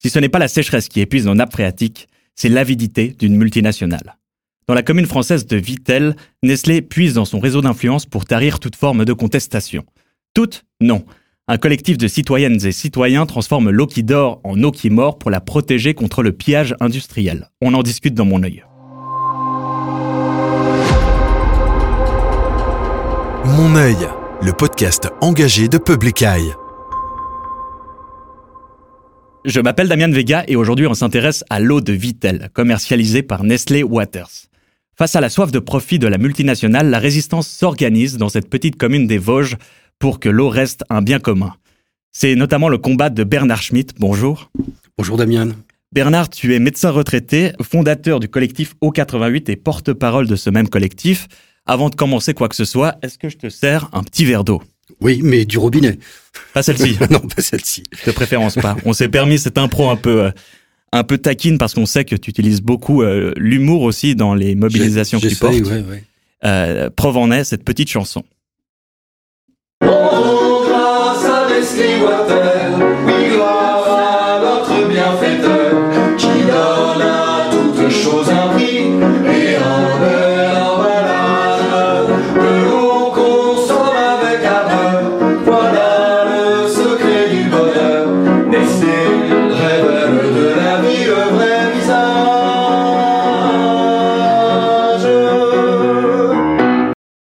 Si ce n'est pas la sécheresse qui épuise nos nappes phréatiques, c'est l'avidité d'une multinationale. Dans la commune française de Vittel, Nestlé puise dans son réseau d'influence pour tarir toute forme de contestation. Toutes Non. Un collectif de citoyennes et citoyens transforme l'eau qui dort en eau qui mord pour la protéger contre le pillage industriel. On en discute dans mon œil. Mon œil, le podcast engagé de Public Eye. Je m'appelle Damien Vega et aujourd'hui on s'intéresse à l'eau de Vittel, commercialisée par Nestlé Waters. Face à la soif de profit de la multinationale, la résistance s'organise dans cette petite commune des Vosges pour que l'eau reste un bien commun. C'est notamment le combat de Bernard Schmitt. Bonjour. Bonjour Damien. Bernard, tu es médecin retraité, fondateur du collectif O88 et porte-parole de ce même collectif. Avant de commencer quoi que ce soit, est-ce que je te sers un petit verre d'eau? Oui, mais du robinet. Pas celle-ci. non, pas celle-ci. De préférence pas. On s'est permis cette impro un peu euh, un peu taquine parce qu'on sait que tu utilises beaucoup euh, l'humour aussi dans les mobilisations que tu portes. Ouais, ouais. Euh, preuve en est cette petite chanson. Oh, grâce à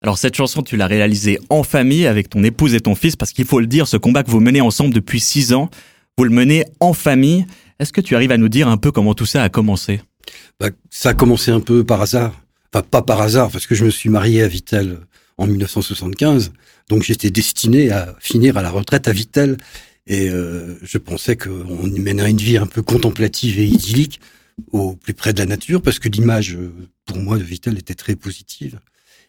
Alors cette chanson, tu l'as réalisée en famille avec ton épouse et ton fils parce qu'il faut le dire, ce combat que vous menez ensemble depuis six ans, vous le menez en famille. Est-ce que tu arrives à nous dire un peu comment tout ça a commencé? Bah, ça a commencé un peu par hasard. Enfin, pas par hasard, parce que je me suis marié à Vittel en 1975. Donc j'étais destiné à finir à la retraite à Vittel. Et euh, je pensais qu'on y mènerait une vie un peu contemplative et idyllique au plus près de la nature, parce que l'image, euh, pour moi, de Vittel était très positive.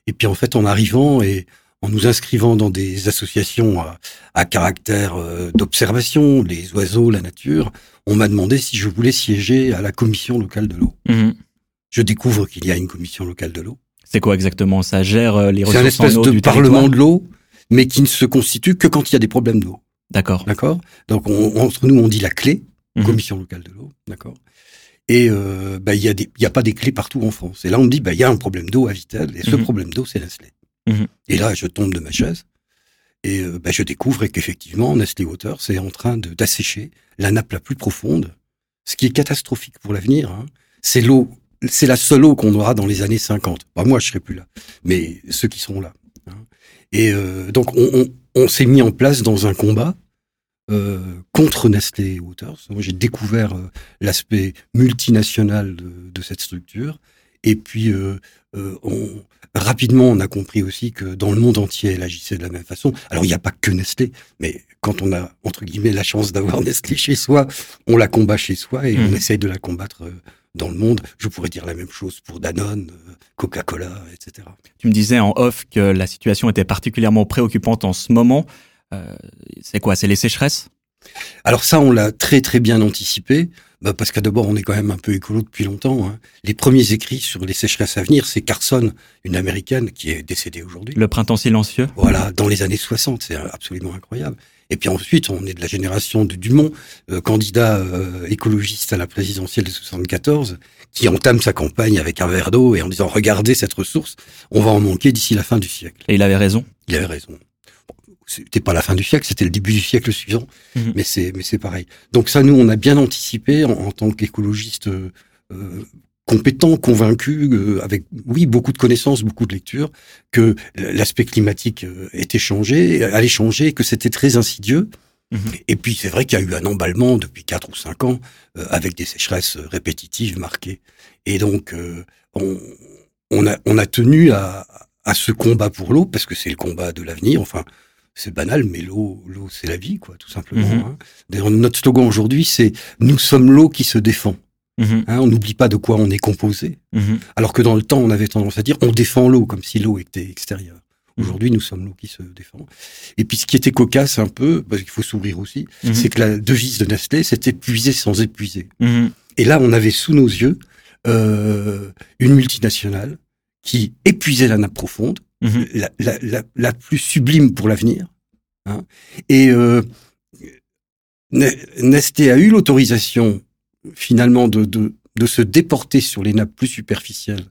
Et puis en fait, en arrivant et en nous inscrivant dans des associations à, à caractère euh, d'observation, les oiseaux, la nature, on m'a demandé si je voulais siéger à la commission locale de l'eau. Je découvre qu'il y a une commission locale de l'eau. C'est quoi exactement? Ça gère euh, les C'est un ressources en espèce eau de du parlement territoire? de l'eau, mais qui ne se constitue que quand il y a des problèmes d'eau. D'accord. D'accord? Donc on- entre nous, on dit la clé, Mhm. commission locale de l'eau. D'accord? Et euh, bah, il y a des, il y a pas des clés partout en France. Et là, on me dit, bah, il y a un problème d'eau à et ce Mhm. problème d'eau, c'est Nestlé. Mhm. Et là, je tombe de ma chaise, et euh, bah, je découvre qu'effectivement, Nestlé Water, c'est en train de d'assécher la nappe la plus profonde, ce qui est catastrophique pour l'avenir. hein. C'est l'eau, c'est la seule eau qu'on aura dans les années 50. Bah, moi, je serai plus là, mais ceux qui seront là. hein. Et euh, donc, on, on, on s'est mis en place dans un combat euh, contre Nestlé Waters. Moi, j'ai découvert euh, l'aspect multinational de, de cette structure. Et puis, euh, on, rapidement, on a compris aussi que dans le monde entier, elle agissait de la même façon. Alors, il n'y a pas que Nestlé, mais quand on a, entre guillemets, la chance d'avoir Nestlé chez soi, on la combat chez soi et on essaye de la combattre dans le monde. Je pourrais dire la même chose pour Danone, Coca-Cola, etc. Tu me disais en off que la situation était particulièrement préoccupante en ce moment. Euh, c'est quoi C'est les sécheresses? Alors ça, on l'a très très bien anticipé, bah, parce que d'abord, on est quand même un peu écolo depuis longtemps. hein. Les premiers écrits sur les sécheresses à venir, c'est Carson, une américaine qui est décédée aujourd'hui. Le printemps silencieux Voilà, dans les années 60, c'est absolument incroyable. Et puis ensuite, on est de la génération de Dumont, euh, candidat euh, écologiste à la présidentielle de 74, qui entame sa campagne avec un verre d'eau et en disant regardez cette ressource, on va en manquer d'ici la fin du siècle. Et il avait raison. Il avait raison. C'était pas la fin du siècle, c'était le début du siècle suivant, Mhm. mais c'est mais c'est pareil. Donc ça, nous, on a bien anticipé en, en tant qu'écologiste euh, euh, compétent, convaincu, euh, avec oui beaucoup de connaissances, beaucoup de lectures, que l'aspect climatique euh, était changé, allait changer, que c'était très insidieux. Mhm. Et puis c'est vrai qu'il y a eu un emballement depuis quatre ou cinq ans euh, avec des sécheresses euh, répétitives marquées. Et donc euh, on, on a on a tenu à, à ce combat pour l'eau parce que c'est le combat de l'avenir. Enfin, c'est banal, mais l'eau l'eau c'est la vie quoi, tout simplement. Mhm. hein. D'ailleurs notre slogan aujourd'hui c'est nous sommes l'eau qui se défend. Mhm, Hein, on n'oublie pas de quoi on est composé. mhm. Alors que dans le temps, on avait tendance à dire on défend l'eau comme si l'eau était extérieure. Aujourd'hui, nous sommes l'eau qui se défend. Et puis, ce qui était cocasse un peu, parce qu'il faut s'ouvrir aussi, c'est que la devise de Nestlé, c'était puiser sans épuiser. Et là, on avait sous nos yeux euh, une multinationale qui épuisait la nappe profonde, Mhm. la, la, la, la plus sublime pour l'avenir. Hein, et euh, Ne- Nestlé a eu l'autorisation finalement de, de, de se déporter sur les nappes plus superficielles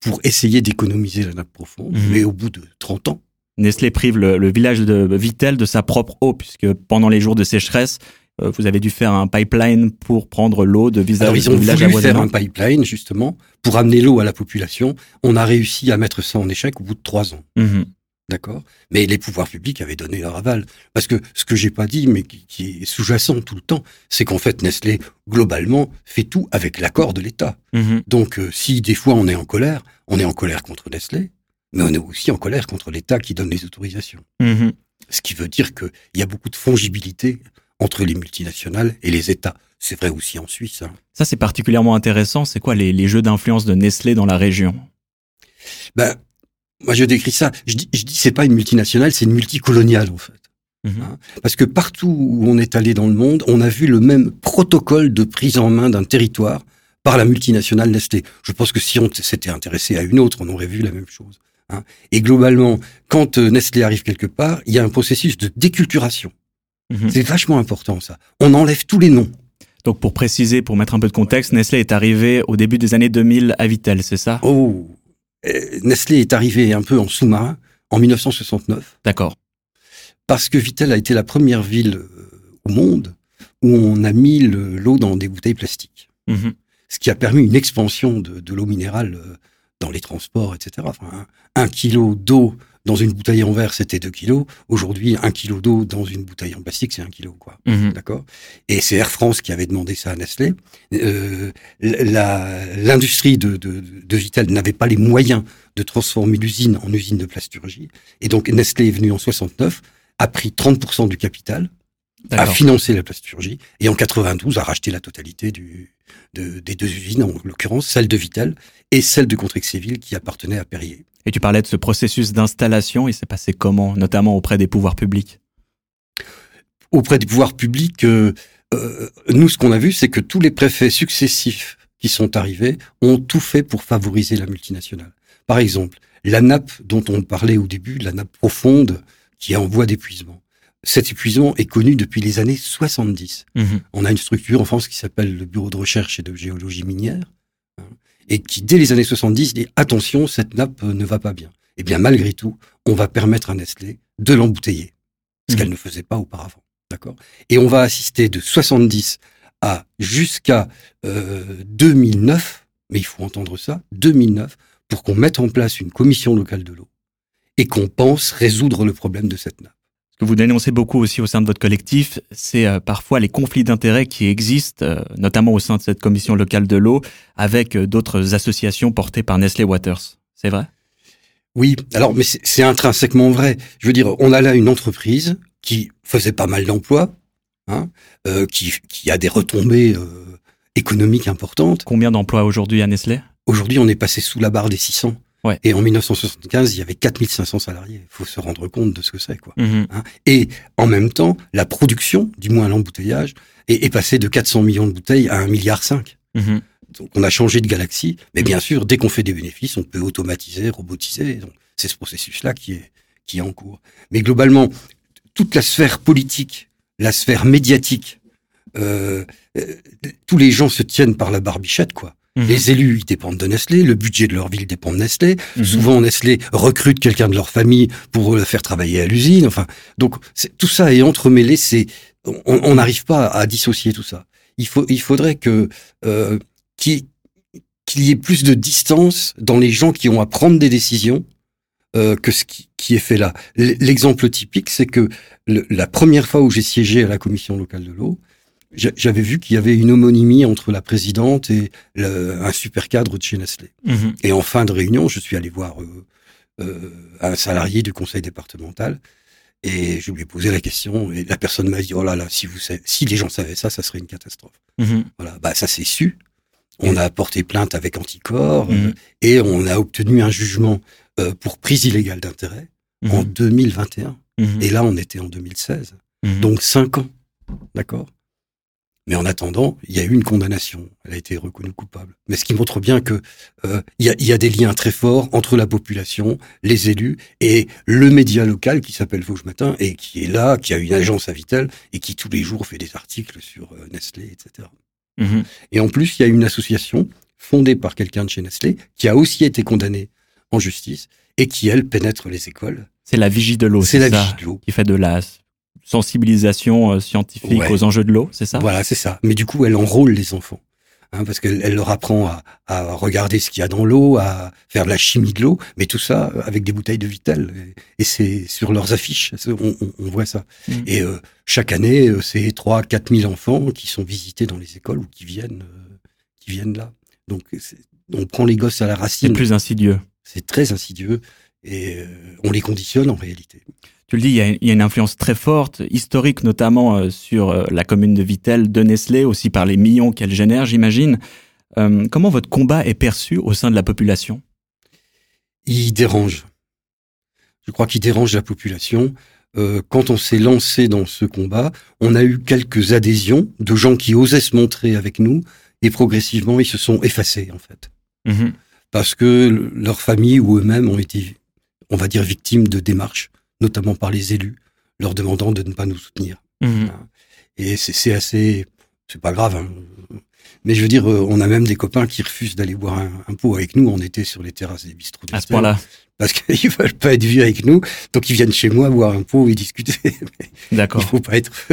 pour essayer d'économiser la nappe profonde, Mhm. mais au bout de 30 ans. Nestlé prive le, le village de Vittel de sa propre eau, puisque pendant les jours de sécheresse, vous avez dû faire un pipeline pour prendre l'eau de visage Alors ils ont voulu faire un pipeline justement pour amener l'eau à la population. On a réussi à mettre ça en échec au bout de trois ans. Mhm. D'accord? Mais les pouvoirs publics avaient donné leur aval. Parce que ce que j'ai pas dit, mais qui, qui est sous-jacent tout le temps, c'est qu'en fait, Nestlé, globalement, fait tout avec l'accord de l'État. Mhm. Donc, euh, si des fois on est en colère, on est en colère contre Nestlé, mais on est aussi en colère contre l'État qui donne les autorisations. Mhm. Ce qui veut dire qu'il y a beaucoup de fongibilité entre les multinationales et les États. C'est vrai aussi en Suisse. hein. Ça, c'est particulièrement intéressant. C'est quoi les, les jeux d'influence de Nestlé dans la région? Ben, moi, je décris ça. Je dis, je dis c'est pas une multinationale, c'est une multicoloniale, en fait. Mhm. Hein Parce que partout où on est allé dans le monde, on a vu le même protocole de prise en main d'un territoire par la multinationale Nestlé. Je pense que si on s'était intéressé à une autre, on aurait vu la même chose. hein. Et globalement, quand euh, Nestlé arrive quelque part, il y a un processus de déculturation. Mhm. C'est vachement important, ça. On enlève tous les noms. Donc, pour préciser, pour mettre un peu de contexte, Nestlé est arrivé au début des années 2000 à Vittel, c'est ça? Oh, euh, Nestlé est arrivé un peu en sous-marin en 1969. D'accord. parce que Vittel a été la première ville euh, au monde où on a mis le- l'eau dans des bouteilles plastiques. Mhm. Ce qui a permis une expansion de, de l'eau minérale euh, dans les transports, etc. Enfin, un, un kilo d'eau dans une bouteille en verre, c'était 2 kilos. Aujourd'hui, un kilo d'eau dans une bouteille en plastique, c'est un kilo, quoi. Mhm. D'accord? Et c'est Air France qui avait demandé ça à Nestlé. Euh, la- L'industrie de, de, de Vittel n'avait pas les moyens de transformer l'usine en usine de plasturgie. Et donc Nestlé est venu en 69, a pris 30% du capital, a financé la plasturgie, et en 92 a racheté la totalité du, de- des deux usines, en l'occurrence celle de Vittel et celle de Contrexéville qui appartenait à Perrier. Et tu parlais de ce processus d'installation. Il s'est passé comment, notamment auprès des pouvoirs publics? Auprès des pouvoirs publics, euh, euh, nous, ce qu'on a vu, c'est que tous les préfets successifs qui sont arrivés ont tout fait pour favoriser la multinationale. Par exemple, la nappe dont on parlait au début, la nappe profonde qui est en voie d'épuisement. Cet épuisement est connu depuis les années 70. Mhm. On a une structure en France qui s'appelle le Bureau de recherche et de géologie minière, et qui, dès les années 70, dit attention, cette nappe euh, ne va pas bien. Eh bien, malgré tout, on va permettre à Nestlé de l'embouteiller, ce Mhm. qu'elle ne faisait pas auparavant. D'accord? Et on va assister de 70 à jusqu'à euh, 2009, mais il faut entendre ça, 2009, pour qu'on mette en place une commission locale de l'eau et qu'on pense résoudre le problème de cette nappe. Vous dénoncez beaucoup aussi au sein de votre collectif, c'est euh, parfois les conflits d'intérêts qui existent, euh, notamment au sein de cette commission locale de l'eau, avec euh, d'autres associations portées par Nestlé Waters. C'est vrai? Oui, alors mais c'est intrinsèquement vrai. Je veux dire, on a là une entreprise qui faisait pas mal d'emplois, hein, qui, qui a des retombées économiques importantes. Combien d'emplois aujourd'hui à Nestlé? Aujourd'hui, on est passé sous la barre des 600. Ouais. Et en 1975, il y avait 4500 salariés. Il faut se rendre compte de ce que c'est, quoi. Mhm. hein. Et en même temps, la production, du moins l'embouteillage, est, est passée de 400 millions de bouteilles à 1,5 milliard. Mhm. Donc on a changé de galaxie, mais bien sûr, dès qu'on fait des bénéfices, on peut automatiser, robotiser. Donc c'est ce processus-là qui est qui est en cours. Mais globalement, toute la sphère politique, la sphère médiatique, euh, euh, tous les gens se tiennent par la barbichette, quoi. Mhm. Les élus, ils dépendent de Nestlé, le budget de leur ville dépend de Nestlé. Mhm. Souvent, Nestlé recrute quelqu'un de leur famille pour le faire travailler à l'usine. Enfin, donc tout ça est entremêlé. C'est on n'arrive pas à dissocier tout ça. Il faut, il faudrait que euh, qu'il y ait plus de distance dans les gens qui ont à prendre des décisions euh, que ce qui, qui est fait là. L'exemple typique, c'est que le- la première fois où j'ai siégé à la commission locale de l'eau, j'avais vu qu'il y avait une homonymie entre la présidente et le- un super cadre de chez Nestlé. Mhm. Et en fin de réunion, je suis allé voir euh, euh, un salarié du conseil départemental et je lui ai posé la question et la personne m'a dit oh là là si vous savez- si les gens savaient ça, ça serait une catastrophe. Mhm. Voilà, bah ça c'est su. On a porté plainte avec anticorps euh, Mhm. et on a obtenu un jugement euh, pour prise illégale d'intérêt en Mhm. 2021. Mhm. Et là, on était en 2016. Mhm. Donc cinq ans, d'accord? Mais en attendant, il y a eu une condamnation. Elle a été reconnue coupable. Mais ce qui montre bien que euh, il y, a, y a des liens très forts entre la population, les élus et le média local qui s'appelle Vosges Matin et qui est là, qui a une agence à Vitel et qui tous les jours fait des articles sur euh, Nestlé, etc. Mhm. Et en plus, il y a une association fondée par quelqu'un de chez Nestlé qui a aussi été condamnée en justice et qui, elle, pénètre les écoles. C'est la vigie de l'eau, C'est la ça vigie de l'eau. Qui fait de la sensibilisation euh, scientifique Ouais. aux enjeux de l'eau, c'est ça? Voilà, c'est ça. Mais du coup, elle enrôle les enfants. Hein, parce qu'elle elle leur apprend à, à regarder ce qu'il y a dans l'eau, à faire de la chimie de l'eau, mais tout ça avec des bouteilles de Vitel. Et, et c'est sur leurs affiches, c'est- on, on- on voit ça. Mhm. Et euh, chaque année, euh, c'est 3 4 000 enfants qui sont visités dans les écoles ou qui viennent, euh, qui viennent là. Donc, c'est- on prend les gosses à la C'est racine. plus insidieux. C'est très insidieux et euh, on les conditionne en réalité. Tu le dis, il y, a, il y a une influence très forte, historique notamment euh, sur euh, la commune de Vitel, de Nestlé, aussi par les millions qu'elle génère, j'imagine. Euh, comment votre combat est perçu au sein de la population? Il dérange. Je crois qu'il dérange la population. Quand on s'est lancé dans ce combat, on a eu quelques adhésions de gens qui osaient se montrer avec nous, et progressivement, ils se sont effacés, en fait. Mhm. Parce que le- leur famille ou eux-mêmes ont été, on va dire, victimes de démarches, notamment par les élus, leur demandant de ne pas nous soutenir. Mhm. Et c'est assez, c'est pas grave. hein. Mais je veux dire, euh, on a même des copains qui refusent d'aller boire un, un pot avec nous en été sur les terrasses des bistrots. À ce point-là, parce qu'ils veulent pas être vus avec nous, donc ils viennent chez moi boire un pot et discuter. Mais il d'accord. faut pas être.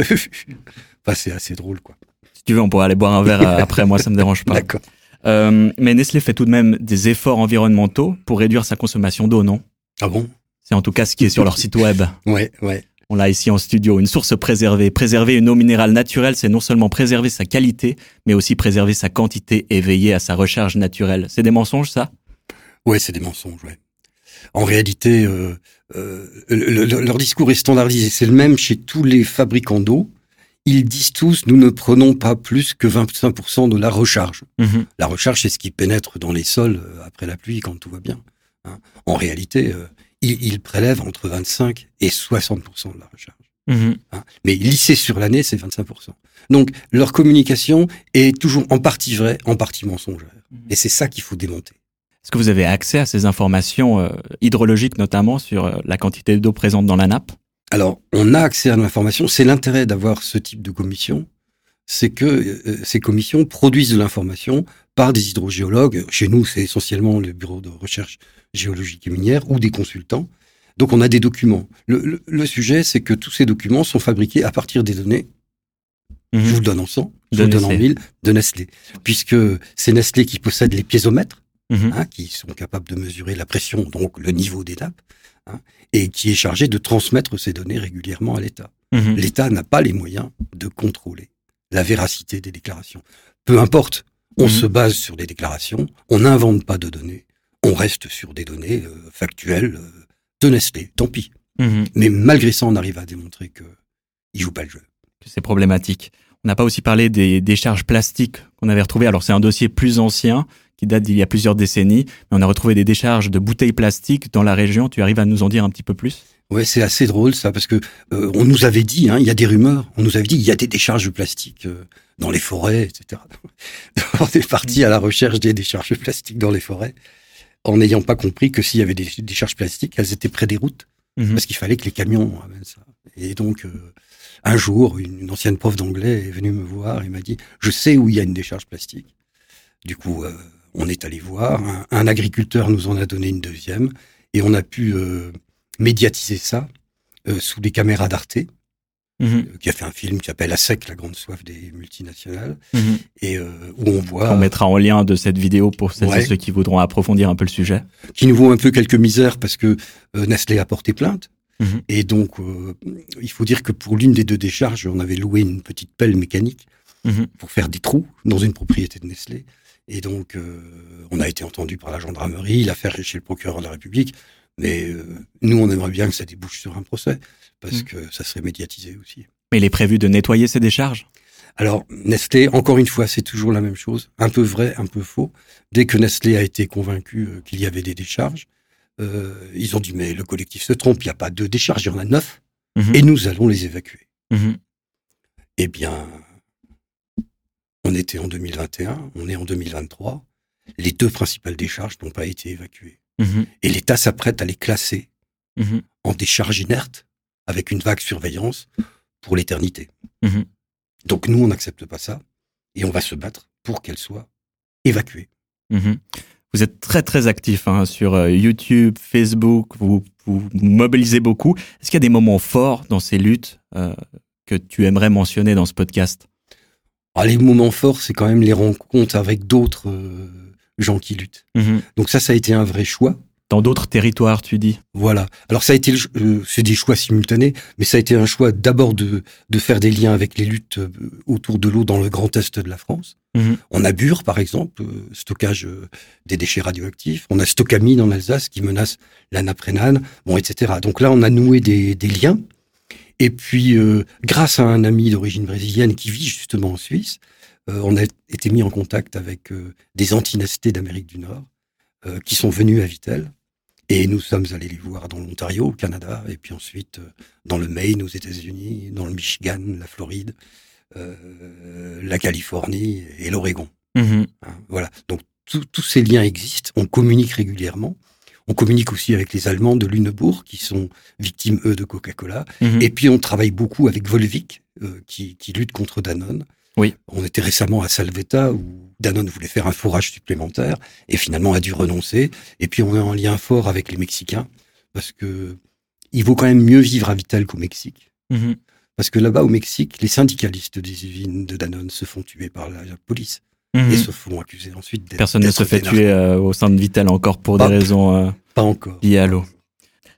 Enfin, c'est assez drôle, quoi. Si tu veux, on pourrait aller boire un verre euh, après, moi ça me dérange pas. D'accord. Euh, mais Nestlé fait tout de même des efforts environnementaux pour réduire sa consommation d'eau, non? Ah bon? C'est en tout cas ce qui est sur leur site web. Ouais, ouais. On l'a ici en studio, une source préservée. Préserver une eau minérale naturelle, c'est non seulement préserver sa qualité, mais aussi préserver sa quantité et veiller à sa recharge naturelle. C'est des mensonges, ça? Ouais, c'est des mensonges, ouais. En réalité, euh, euh, le- le- leur discours est standardisé. C'est le même chez tous les fabricants d'eau. Ils disent tous, nous ne prenons pas plus que 25% de la recharge. Mhm. La recharge, c'est ce qui pénètre dans les sols euh, après la pluie quand tout va bien. Hein. En réalité, euh, ils, ils prélèvent entre 25 et 60% de la recharge. Mhm. hein. Mais lissé sur l'année, c'est 25%. Donc, leur communication est toujours en partie vraie, en partie mensongère. Et c'est ça qu'il faut démonter. Est-ce que vous avez accès à ces informations euh, hydrologiques, notamment sur euh, la quantité d'eau présente dans la nappe? Alors, on a accès à l'information. C'est l'intérêt d'avoir ce type de commission. C'est que euh, ces commissions produisent de l'information par des hydrogéologues. Chez nous, c'est essentiellement le bureau de recherche géologique et minière ou des consultants. Donc, on a des documents. Le, le- le sujet, c'est que tous ces documents sont fabriqués à partir des données. Je vous le donne en 100, je De vous le donne en Nestlé. 1000 de Nestlé. Puisque c'est Nestlé qui possède les piézomètres Mhm. hein, qui sont capables de mesurer la pression, donc le niveau des nappes, hein, et qui est chargé de transmettre ces données régulièrement à l'État. Mhm. L'État n'a pas les moyens de contrôler la véracité des déclarations. Peu importe, on Mhm. se base sur des déclarations, on n'invente pas de données, on reste sur des données euh, factuelles euh, de Nestlé, tant pis. Mhm. Mais malgré ça, on arrive à démontrer que il joue pas le jeu. c'est problématique. On n'a pas aussi parlé des décharges plastiques qu'on avait retrouvées. Alors c'est un dossier plus ancien qui date d'il y a plusieurs décennies, mais on a retrouvé des décharges de bouteilles plastiques dans la région. Tu arrives à nous en dire un petit peu plus? Ouais, c'est assez drôle ça, parce que euh, on nous avait dit, hein, il y a des rumeurs, on nous avait dit, il y a des décharges de plastique euh, dans les forêts, etc. on est parti à la recherche des décharges de plastique dans les forêts, en n'ayant pas compris que s'il y avait des décharges plastiques, elles étaient près des routes, Mhm. parce qu'il fallait que les camions amènent ça. Et donc, euh, un jour, une, une ancienne prof d'anglais est venue me voir et m'a dit, je sais où il y a une décharge plastique. Du coup, euh, on est allé voir, un, un agriculteur nous en a donné une deuxième, et on a pu euh, médiatiser ça sous les caméras d'Arte, Mhm. euh, qui a fait un film qui s'appelle La sec, la grande soif des multinationales, Mhm. et euh, où on voit, On mettra en lien de cette vidéo pour celles et ceux qui voudront approfondir un peu le sujet. qui nous vaut un peu quelques misères parce que euh, Nestlé a porté plainte. Mhm. Et donc, euh, il faut dire que pour l'une des deux décharges, on avait loué une petite pelle mécanique pour faire des trous dans une propriété de Nestlé. Et donc, euh, on a été entendu par la gendarmerie, l'affaire est chez le procureur de la République. Mais euh, nous, on aimerait bien que ça débouche sur un procès, parce Mhm. que ça serait médiatisé aussi. Mais il est prévu de nettoyer ces décharges? Alors, Nestlé, encore une fois, c'est toujours la même chose, un peu vrai, un peu faux. Dès que Nestlé a été convaincu euh, qu'il y avait des décharges, euh, ils ont dit, mais le collectif se trompe, il n'y a pas deux décharges, il y en a neuf, Mhm. et nous allons les évacuer. Mhm. Eh bien, On était en 2021, on est en 2023. Les deux principales décharges n'ont pas été évacuées. Et l'État s'apprête à les classer en décharges inertes avec une vague surveillance pour l'éternité. Mhm. Donc nous, on n'accepte pas ça et on va se battre pour qu'elles soient évacuées. Mhm. Vous êtes très très actif hein, sur euh, YouTube, Facebook, vous vous mobilisez beaucoup. Est-ce qu'il y a des moments forts dans ces luttes euh, que tu aimerais mentionner dans ce podcast? Ah, les moments forts, c'est quand même les rencontres avec d'autres euh, gens qui luttent. Mhm. Donc ça, ça a été un vrai choix. Dans d'autres territoires, tu dis? Voilà. Alors ça a été, euh, c'est des choix simultanés, mais ça a été un choix d'abord de, de faire des liens avec les luttes euh, autour de l'eau dans le Grand Est de la France. Mhm. On a Bure, par exemple, euh, stockage euh, des déchets radioactifs. On a Stocamine en Alsace qui menace la nappe rhénane, bon, etc. Donc là, on a noué des, des liens. Et puis, grâce à un ami d'origine brésilienne qui vit justement en Suisse, on a été mis en contact avec des antinestés d'Amérique du Nord qui sont venus à Vittel. Et nous sommes allés les voir dans l'Ontario, au Canada, et puis ensuite euh, dans le Maine, aux États-Unis, dans le Michigan, la Floride, euh, la Californie et l'Oregon. Mhm. Hein, voilà. Donc tous- ces liens existent. On communique régulièrement. On communique aussi avec les Allemands de Lüneburg qui sont victimes eux de Coca-Cola. Mhm. Et puis on travaille beaucoup avec Volvic euh, qui, qui lutte contre Danone. Oui. On était récemment à Salvetta où Danone voulait faire un fourrage supplémentaire et finalement a dû renoncer. Et puis on est en lien fort avec les Mexicains parce que il vaut quand même mieux vivre à Vitel qu'au Mexique. Mhm. Parce que là-bas au Mexique, les syndicalistes des usines de Danone se font tuer par la police Mhm. et se font accuser ensuite d'être Personne ne se fait tuer euh, au sein de Vitel encore pour Pas- des raisons euh, Pas encore. liées à l'eau.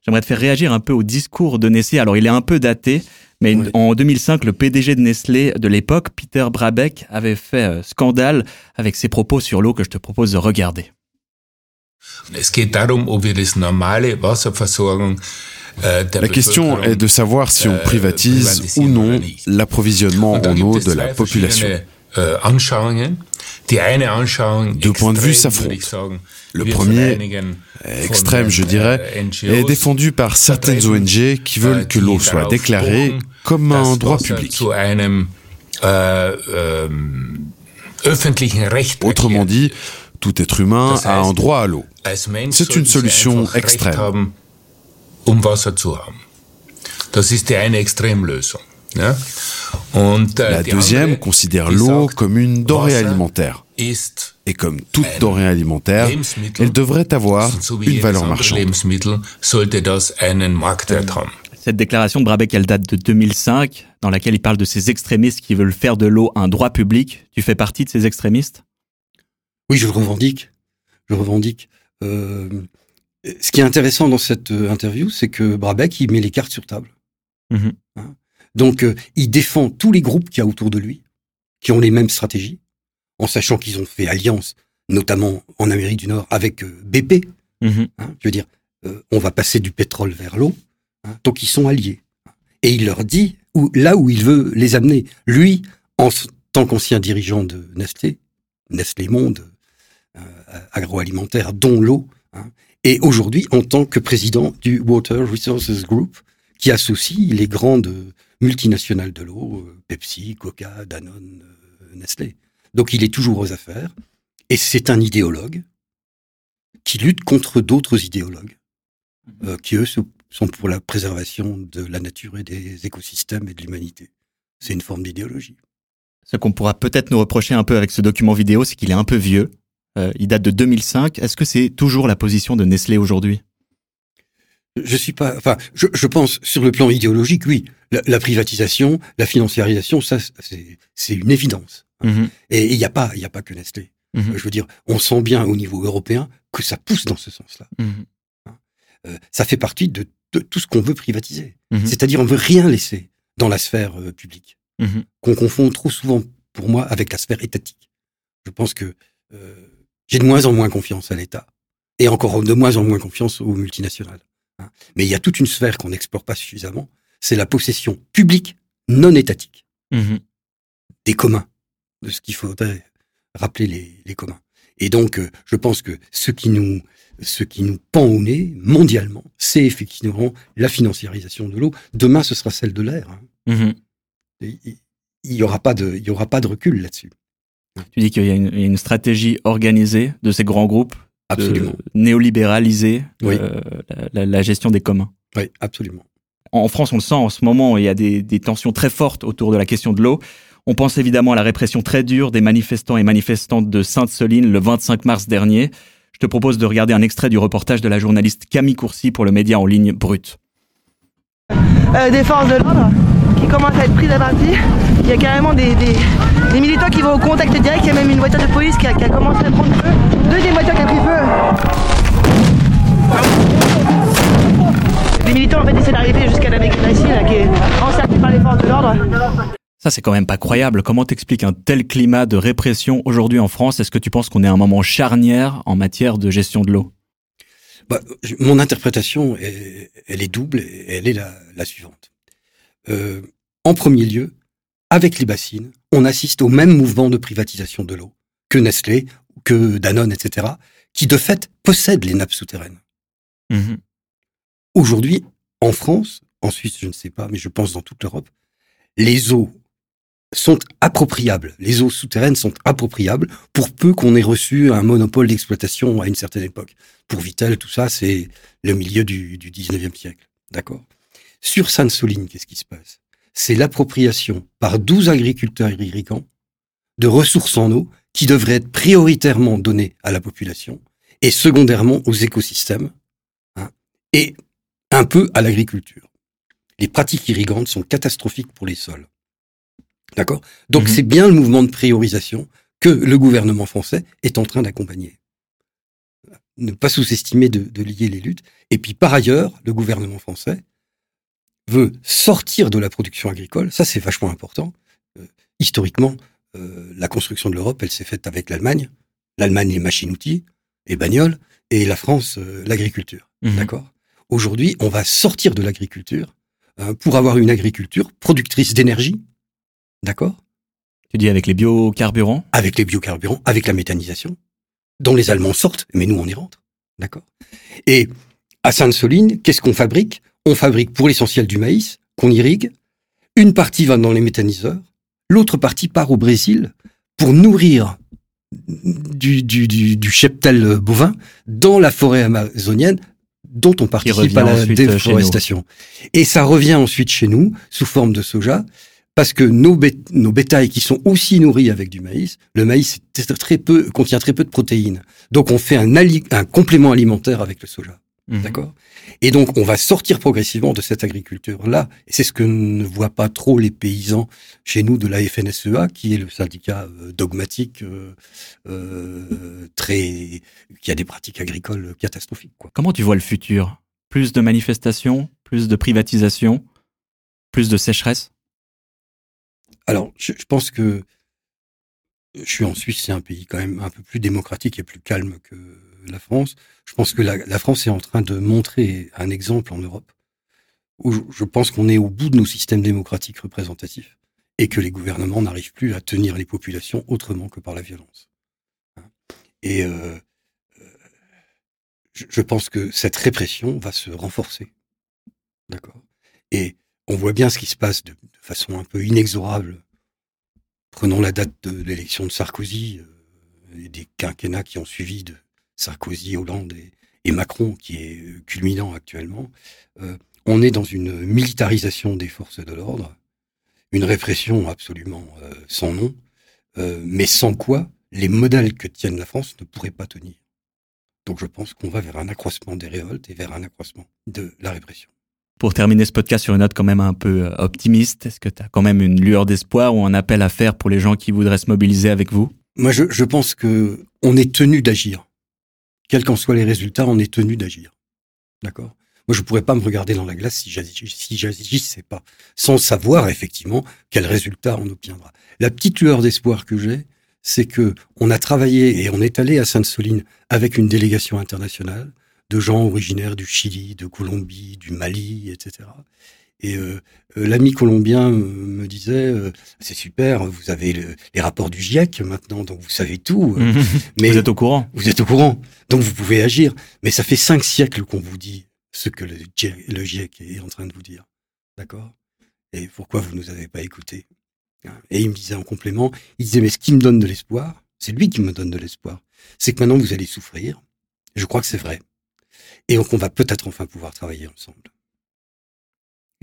J'aimerais te faire réagir un peu au discours de Nestlé. Alors, il est un peu daté, mais en 2005, le PDG de Nestlé de l'époque, Peter Brabeck, avait fait euh, scandale avec ses propos sur l'eau que je te propose de regarder. Es geht darum, ob wir das normale Wasserversorgung äh, La question est de savoir si on äh, privatise ou non l'approvisionnement en eau de la population. Äh, Anschauungen. Die eine Anschauung Deux points de vue s'affrontent. Le premier, Extrême, je dirais, äh, est défendu par certaines ONG qui veulent que l'eau soit déclarée comme un droit public. Äh, ähm, Autrement dit, tout être humain a un droit à l'eau. C'est une solution extrême. um Wasser zu haben. Das ist die eine Extremlösung. Äh, La deuxième considère l'eau comme une denrée Wasser alimentaire. ist Et comme toute ein denrée alimentaire, elle devrait avoir une valeur marchande. Haben. Cette déclaration de Brabeck, elle date de 2005, dans laquelle il parle de ces extrémistes qui veulent faire de l'eau un droit public. Tu fais partie de ces extrémistes? Oui, je le revendique. Je revendique. Euh, ce qui est intéressant dans cette euh, interview, c'est que Brabeck, il met les cartes sur table. Mhm. Donc, euh, il défend tous les groupes qu'il y a autour de lui, qui ont les mêmes stratégies, en sachant qu'ils ont fait alliance, notamment en Amérique du Nord, avec euh, BP. Mhm. hein. je veux dire, euh, on va passer du pétrole vers l'eau. hein. donc, ils sont alliés. Et il leur dit où, là où il veut les amener. Lui, en tant qu'ancien dirigeant de Nestlé, Nestlé Monde, euh, agroalimentaire, dont l'eau, hein, et aujourd'hui en tant que président du Water Resources Group, qui associe les grandes multinationales de l'eau, euh, Pepsi, Coca, Danone, euh, Nestlé. Donc il est toujours aux affaires, et c'est un idéologue qui lutte contre d'autres idéologues, euh, qui eux sont pour la préservation de la nature et des écosystèmes et de l'humanité. C'est une forme d'idéologie. Ce qu'on pourra peut-être nous reprocher un peu avec ce document vidéo, c'est qu'il est un peu vieux. Euh, il date de 2005. Est-ce que c'est toujours la position de Nestlé aujourd'hui? Je suis pas, enfin, je, je pense sur le plan idéologique, oui, la, la privatisation, la financiarisation, ça, c'est, une évidence. Mhm. Et il n'y a pas, il y a pas que Nestlé. Mhm. Je veux dire, on sent bien au niveau européen que ça pousse dans ce sens-là. Mhm. Euh, ça fait partie de, de tout ce qu'on veut privatiser. C'est-à-dire, on veut rien laisser dans la sphère euh, publique, qu'on confond trop souvent, pour moi, avec la sphère étatique. Je pense que euh, j'ai de moins en moins confiance à l'État et encore de moins en moins confiance aux multinationales. Hein. Mais il y a toute une sphère qu'on n'explore pas suffisamment, c'est la possession publique non étatique Mhm. des communs, de ce qu'il faudrait rappeler les, les communs. Et donc, euh, je pense que ce qui nous, ce qui nous pend au nez mondialement, c'est effectivement la financiarisation de l'eau. Demain, ce sera celle de l'air. hein. Mhm. Il il y aura pas de, il y aura pas de recul là-dessus. Tu dis qu'il y, a une stratégie organisée de ces grands groupes, absolument, néolibéraliser la, gestion des communs. Oui, absolument. En France, on le sent en ce moment, il y a des, des tensions très fortes autour de la question de l'eau. On pense évidemment à la répression très dure des manifestants et manifestantes de Sainte-Soline le 25 mars dernier. Je te propose de regarder un extrait du reportage de la journaliste Camille Courcy pour le média en ligne Brut. Euh, des forces de l'ordre qui commencent à être prises à partie. Il y a carrément des, militants qui vont au contact direct. Il y a même une voiture de police qui a, commencé à prendre feu. Deuxième voiture qui a pris feu. Les militants en fait essaient d'arriver jusqu'à la mairie de qui est encerclée par les forces de l'ordre. Ça, c'est quand même pas croyable. Comment t'expliques un tel climat de répression aujourd'hui en France? Est-ce que tu penses qu'on est à un moment charnière en matière de gestion de l'eau? Bah, Mon interprétation, elle est double et elle est la, suivante. Euh, en premier lieu, avec les bassines, on assiste au même mouvement de privatisation de l'eau que Nestlé, que Danone, etc., qui de fait possèdent les nappes souterraines. Mmh aujourd'hui, en France, en Suisse, je ne sais pas, mais je pense dans toute l'Europe, les eaux sont appropriables. Les eaux souterraines sont appropriables pour peu qu'on ait reçu un monopole d'exploitation à une certaine époque. Pour Vitel, tout ça, c'est le milieu du, du 19e siècle. D'accord? Sur Sainte-Soline, qu'est-ce qui se passe? C'est l'appropriation par 12 agriculteurs irrigants de ressources en eau qui devraient être prioritairement données à la population et secondairement aux écosystèmes hein, et un peu à l'agriculture. Les pratiques irrigantes sont catastrophiques pour les sols. D'accord? Donc mhm. c'est bien le mouvement de priorisation que le gouvernement français est en train d'accompagner. Ne pas sous-estimer de, lier les luttes. Et puis par ailleurs, le gouvernement français veut sortir de la production agricole. Ça, c'est vachement important. Euh, historiquement, euh, la construction de l'Europe, elle s'est faite avec l'Allemagne. L'Allemagne, les machines-outils, les bagnoles, et la France, euh, l'agriculture. Mhm. D'accord? Aujourd'hui, on va sortir de l'agriculture hein, pour avoir une agriculture productrice d'énergie, D'accord? Tu dis avec les biocarburants? Avec les biocarburants, avec la méthanisation, dont les Allemands sortent, mais nous on y rentre. D'accord? Et à Sainte-Soline, qu'est-ce qu'on fabrique? On fabrique pour l'essentiel du maïs, qu'on irrigue. Une partie va dans les méthaniseurs, l'autre partie part au Brésil pour nourrir du, du, cheptel bovin dans la forêt amazonienne dont on participe à la déforestation. Et ça revient ensuite chez nous sous forme de soja parce que nos, nos bétails qui sont aussi nourris avec du maïs, le maïs très peu, contient très peu de protéines. Donc on fait un, un complément alimentaire avec le soja. Mhm. D'accord? Et donc on va sortir progressivement de cette agriculture-là. Et c'est ce que ne voient pas trop les paysans chez nous de la FNSEA, qui est le syndicat euh, dogmatique, euh, euh, très, qui a des pratiques agricoles catastrophiques. Quoi. Comment tu vois le futur? Plus de manifestations, plus de privatisation, plus de sécheresse? Alors, je, pense que je suis en Suisse, c'est un pays quand même un peu plus démocratique et plus calme que la France. Je pense que la, France est en train de montrer un exemple en Europe où je, pense qu'on est au bout de nos systèmes démocratiques représentatifs et que les gouvernements n'arrivent plus à tenir les populations autrement que par la violence. Et euh, euh, je pense que cette répression va se renforcer. D'accord? Et on voit bien ce qui se passe de, façon un peu inexorable. Prenons la date de l'élection de Sarkozy euh, et des quinquennats qui ont suivi de Sarkozy, Hollande et, Macron, qui est euh, culminant actuellement. Euh, on est dans une militarisation des forces de l'ordre, une répression absolument sans nom, mais sans quoi les modèles que tienne la France ne pourraient pas tenir. Donc je pense qu'on va vers un accroissement des révoltes et vers un accroissement de la répression. Pour terminer ce podcast sur une note quand même un peu euh, optimiste, est-ce que tu as quand même une lueur d'espoir ou un appel à faire pour les gens qui voudraient se mobiliser avec vous? Moi, je, je pense que on est tenu d'agir. Quels qu'en soient les résultats, on est tenu d'agir. D'accord? Moi, je pourrais pas me regarder dans la glace si j'agissais pas, sans savoir effectivement quel résultat on obtiendra. La petite lueur d'espoir que j'ai, c'est que on a travaillé et on est allé à Sainte-Soline avec une délégation internationale de gens originaires du Chili, de Colombie, du Mali, etc. Et euh, euh, l'ami colombien me disait euh, c'est super, vous avez les rapports du GIEC maintenant, donc vous savez tout. mais vous êtes au courant. Vous êtes au courant, donc vous pouvez agir. Mais ça fait cinq siècles qu'on vous dit ce que le GIEC, le GIEC est en train de vous dire, d'accord? Et pourquoi vous nous avez pas écoutés? Et il me disait en complément, il disait, mais ce qui me donne de l'espoir, c'est lui qui me donne de l'espoir, c'est que maintenant vous allez souffrir. Je crois que c'est vrai. Et qu'on va peut-être enfin pouvoir travailler ensemble.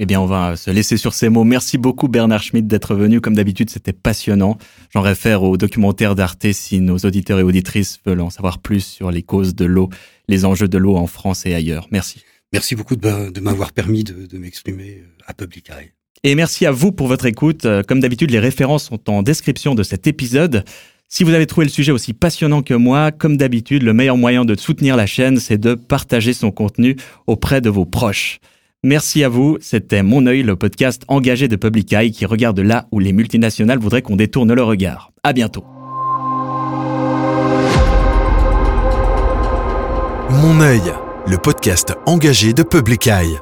Eh bien, on va se laisser sur ces mots. Merci beaucoup Bernard Schmidt d'être venu. Comme d'habitude, c'était passionnant. J'en réfère au documentaire d'Arte si nos auditeurs et auditrices veulent en savoir plus sur les causes de l'eau, les enjeux de l'eau en France et ailleurs. Merci. Merci beaucoup de, m'avoir permis de, de m'exprimer euh, à Public Eye. Et merci à vous pour votre écoute. Euh, comme d'habitude, les références sont en description de cet épisode. Si vous avez trouvé le sujet aussi passionnant que moi, comme d'habitude, le meilleur moyen de soutenir la chaîne, c'est de partager son contenu auprès de vos proches. Merci à vous, c'était Mon œil, le podcast engagé de Public Eye qui regarde là où les multinationales voudraient qu'on détourne le regard. À bientôt. Mon œil, le podcast engagé de Public Eye.